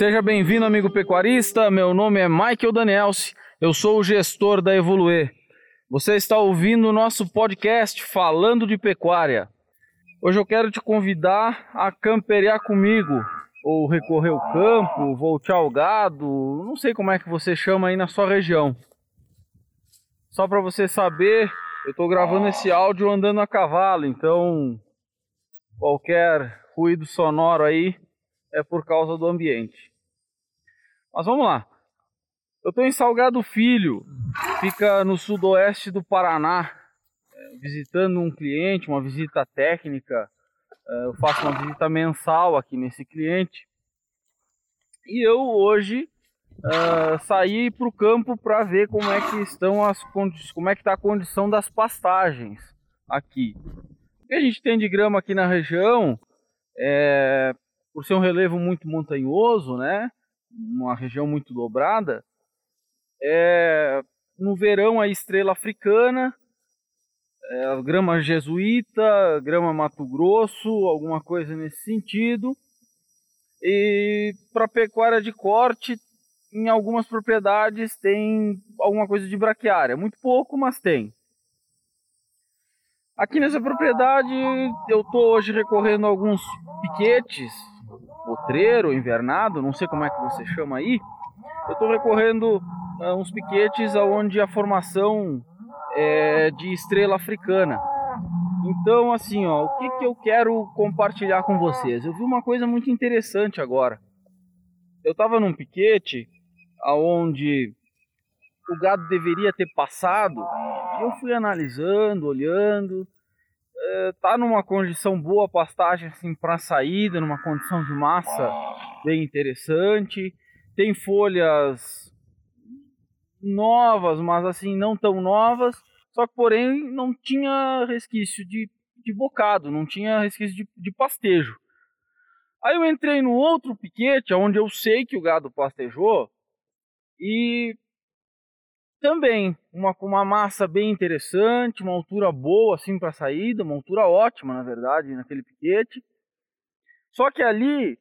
Seja bem-vindo, amigo pecuarista. Meu nome é Michael Danielsi. Eu sou o gestor da Evoluer. Você está ouvindo o nosso podcast falando de pecuária. Hoje eu quero te convidar a camperiar comigo, ou recorrer ao campo, voltar ao gado, não sei como é que você chama aí na sua região. Só para você saber, eu estou gravando esse áudio andando a cavalo, então qualquer ruído sonoro aí é por causa do ambiente. Mas vamos lá. Eu estou em Salgado Filho, fica no sudoeste do Paraná, é, visitando um cliente, uma visita técnica. É, eu faço uma visita mensal aqui nesse cliente. E eu hoje uh, saí para o campo para ver como é que estão as como é que está a condição das pastagens aqui. O que a gente tem de grama aqui na região, é, por ser um relevo muito montanhoso, né, uma região muito dobrada, é, no verão a estrela africana, é, grama jesuíta, grama Mato Grosso, alguma coisa nesse sentido. E para pecuária de corte em algumas propriedades tem alguma coisa de braquiária, muito pouco, mas tem. Aqui nessa propriedade eu estou hoje recorrendo a alguns piquetes, potreiro, invernado, não sei como é que você chama aí. Eu estou recorrendo a uns piquetes onde a formação é de estrela africana. Então, assim, ó, o que, que eu quero compartilhar com vocês? Eu vi uma coisa muito interessante agora. Eu estava num piquete aonde o gado deveria ter passado. Eu fui analisando, olhando. É, tá numa condição boa pastagem assim para saída, numa condição de massa bem interessante. Tem folhas novas, mas assim não tão novas. Só que porém não tinha resquício de, de bocado, não tinha resquício de, de pastejo. Aí eu entrei no outro piquete, onde eu sei que o gado pastejou, e também uma, uma massa bem interessante, uma altura boa assim para saída, uma altura ótima na verdade naquele piquete. Só que ali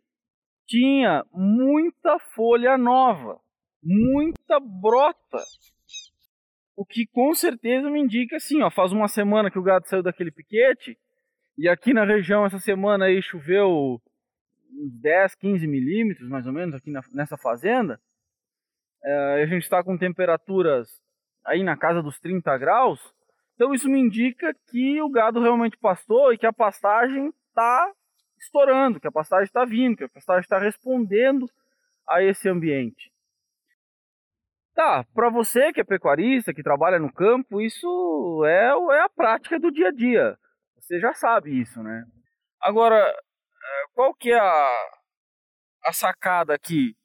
tinha muita folha nova, muita brota. O que com certeza me indica assim, ó, faz uma semana que o gado saiu daquele piquete e aqui na região essa semana aí choveu uns 10, 15 milímetros mais ou menos aqui na, nessa fazenda. É, a gente está com temperaturas aí na casa dos 30 graus, então isso me indica que o gado realmente pastou e que a pastagem está estourando, que a pastagem está vindo, que a pastagem está respondendo a esse ambiente. Tá, para você que é pecuarista, que trabalha no campo, isso é, é a prática do dia a dia. Você já sabe isso, né? Agora, é, qual que é a, a sacada aqui?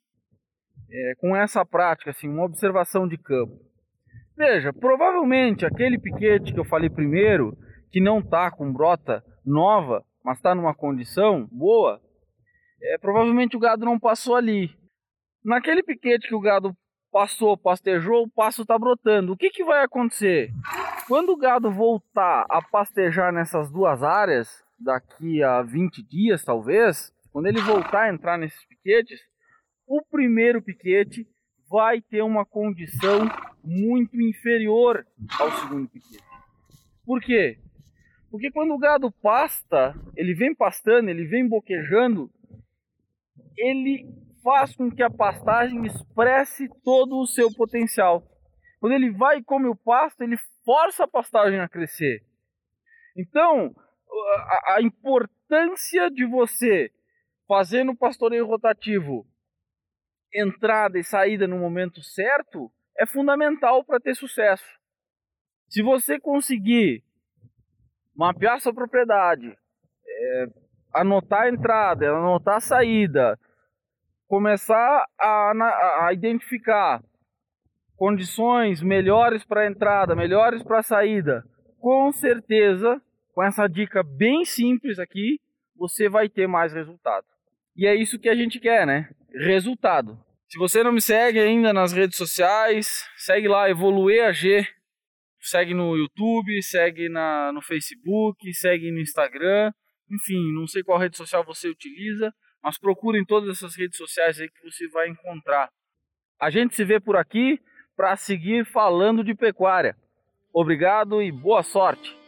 É, com essa prática, assim, uma observação de campo. Veja, provavelmente aquele piquete que eu falei primeiro, que não está com brota nova, mas está numa condição boa, é, provavelmente o gado não passou ali. Naquele piquete que o gado passou, pastejou, o pasto está brotando. O que, que vai acontecer? Quando o gado voltar a pastejar nessas duas áreas, daqui a 20 dias talvez, quando ele voltar a entrar nesses piquetes, o primeiro piquete vai ter uma condição muito inferior ao segundo piquete. Por quê? Porque quando o gado pasta, ele vem pastando, ele vem boquejando, ele faz com que a pastagem expresse todo o seu potencial. Quando ele vai e come o pasto, ele força a pastagem a crescer. Então, a, a importância de você fazer no pastoreio rotativo entrada e saída no momento certo é fundamental para ter sucesso. Se você conseguir mapear sua propriedade, é, anotar a entrada, anotar a saída, começar a, a identificar condições melhores para a entrada, melhores para a saída, com certeza, com essa dica bem simples aqui, você vai ter mais resultado. E é isso que a gente quer, né? Resultado. Se você não me segue ainda nas redes sociais, segue lá, Evoluer AG. Segue no YouTube, segue na, no Facebook, segue no Instagram. Enfim, não sei qual rede social você utiliza, mas procure em todas essas redes sociais aí que você vai encontrar. A gente se vê por aqui para seguir falando de pecuária. Obrigado e boa sorte!